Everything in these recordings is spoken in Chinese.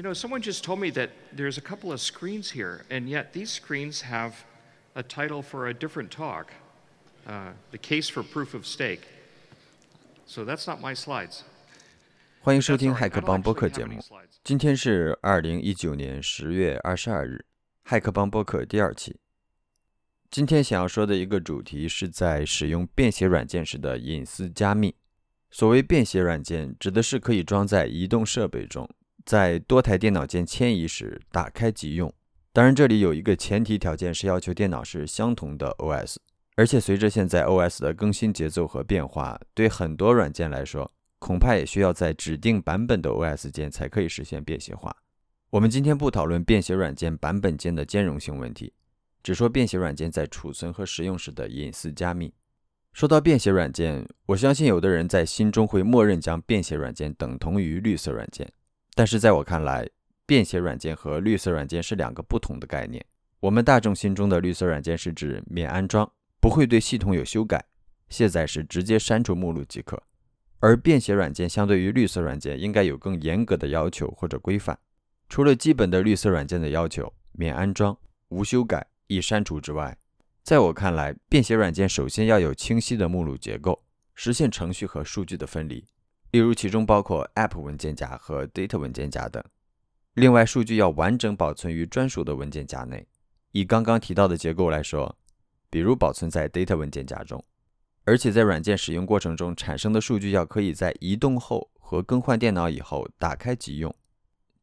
You know, someone just told me that there's a couple of screens here, and yet these screens have a title for a different talk uh, The Case for Proof of Stake. So that's not my slides. 欢迎收听骇客帮播客节目。今天是二零一九年十月二十二日，骇客帮播客第二期。今天想要说的一个主题是在使用便携软件时的隐私加密。所谓便携软件，指的是可以装在移动设备中。在多台电脑间迁移时打开即用。当然，这里有一个前提条件是要求电脑是相同的 OS。而且随着现在 OS 的更新节奏和变化，对很多软件来说，恐怕也需要在指定版本的 OS 间才可以实现便携化。我们今天不讨论便携软件版本间的兼容性问题，只说便携软件在储存和使用时的隐私加密。说到便携软件，我相信有的人在心中会默认将便携软件等同于绿色软件。但是在我看来，便携软件和绿色软件是两个不同的概念。我们大众心中的绿色软件是指免安装，不会对系统有修改，卸载时直接删除目录即可；而便携软件相对于绿色软件，应该有更严格的要求或者规范。除了基本的绿色软件的要求，免安装、无修改、易删除之外，在我看来，便携软件首先要有清晰的目录结构，实现程序和数据的分离。例如，其中包括 App 文件夹和 Data 文件夹等。另外，数据要完整保存于专属的文件夹内。以刚刚提到的结构来说，比如保存在 Data 文件夹中，而且在软件使用过程中产生的数据要可以在移动后和更换电脑以后打开即用。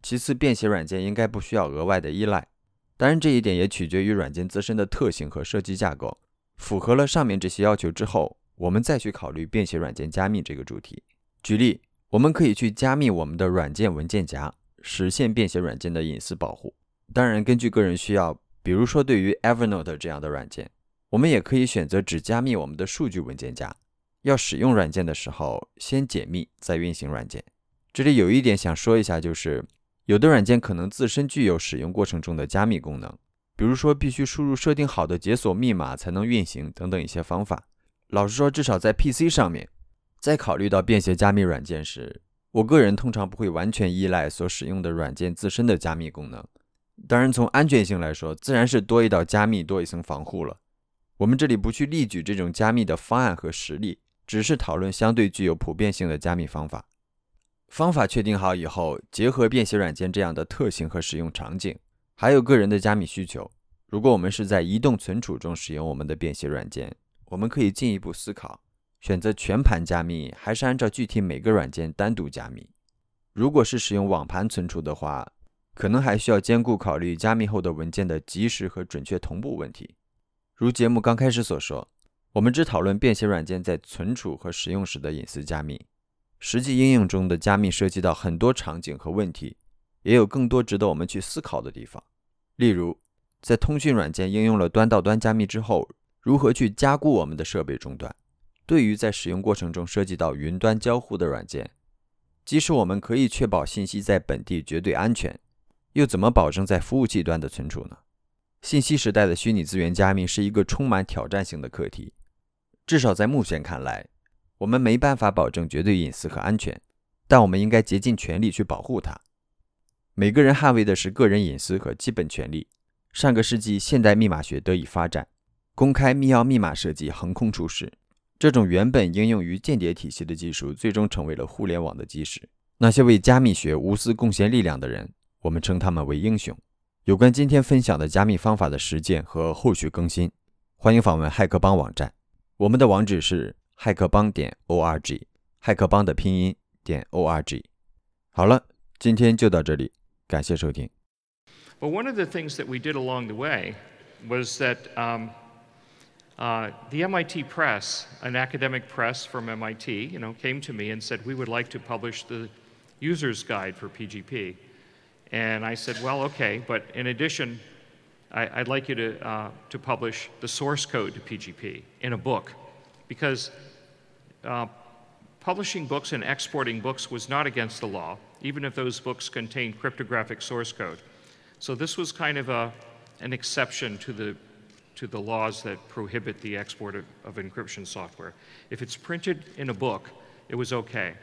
其次，便携软件应该不需要额外的依赖。当然，这一点也取决于软件自身的特性和设计架构。符合了上面这些要求之后，我们再去考虑便携软件加密这个主题。举例，我们可以去加密我们的软件文件夹，实现便携软件的隐私保护。当然，根据个人需要，比如说对于 Evernote 这样的软件，我们也可以选择只加密我们的数据文件夹。要使用软件的时候，先解密再运行软件。这里有一点想说一下，就是有的软件可能自身具有使用过程中的加密功能，比如说必须输入设定好的解锁密码才能运行等等一些方法。老实说，至少在 PC 上面。在考虑到便携加密软件时，我个人通常不会完全依赖所使用的软件自身的加密功能。当然，从安全性来说，自然是多一道加密多一层防护了。我们这里不去例举这种加密的方案和实例，只是讨论相对具有普遍性的加密方法。方法确定好以后，结合便携软件这样的特性和使用场景，还有个人的加密需求，如果我们是在移动存储中使用我们的便携软件，我们可以进一步思考。选择全盘加密，还是按照具体每个软件单独加密？如果是使用网盘存储的话，可能还需要兼顾考虑加密后的文件的及时和准确同步问题。如节目刚开始所说，我们只讨论便携软件在存储和使用时的隐私加密，实际应用中的加密涉及到很多场景和问题，也有更多值得我们去思考的地方。例如，在通讯软件应用了端到端加密之后，如何去加固我们的设备终端？对于在使用过程中涉及到云端交互的软件，即使我们可以确保信息在本地绝对安全，又怎么保证在服务器端的存储呢？信息时代的虚拟资源加密是一个充满挑战性的课题。至少在目前看来，我们没办法保证绝对隐私和安全，但我们应该竭尽全力去保护它。每个人捍卫的是个人隐私和基本权利。上个世纪，现代密码学得以发展，公开密钥密码设计横空出世。这种原本应用于间谍体系的技术，最终成为了互联网的基石。那些为加密学无私贡献力量的人，我们称他们为英雄。有关今天分享的加密方法的实践和后续更新，欢迎访问骇客帮网站。我们的网址是骇客帮点 org，骇客帮的拼音点 org。好了，今天就到这里，感谢收听。Well, one of the things that we did along the way was that. Uh, the MIT press, an academic press from MIT, you know, came to me and said, we would like to publish the user's guide for PGP. And I said, well, okay, but in addition, I, would like you to, uh, to publish the source code to PGP in a book. Because uh, publishing books and exporting books was not against the law, even if those books contained cryptographic source code. So this was kind of a, an exception to the to the laws that prohibit the export of, of encryption software. If it's printed in a book, it was okay.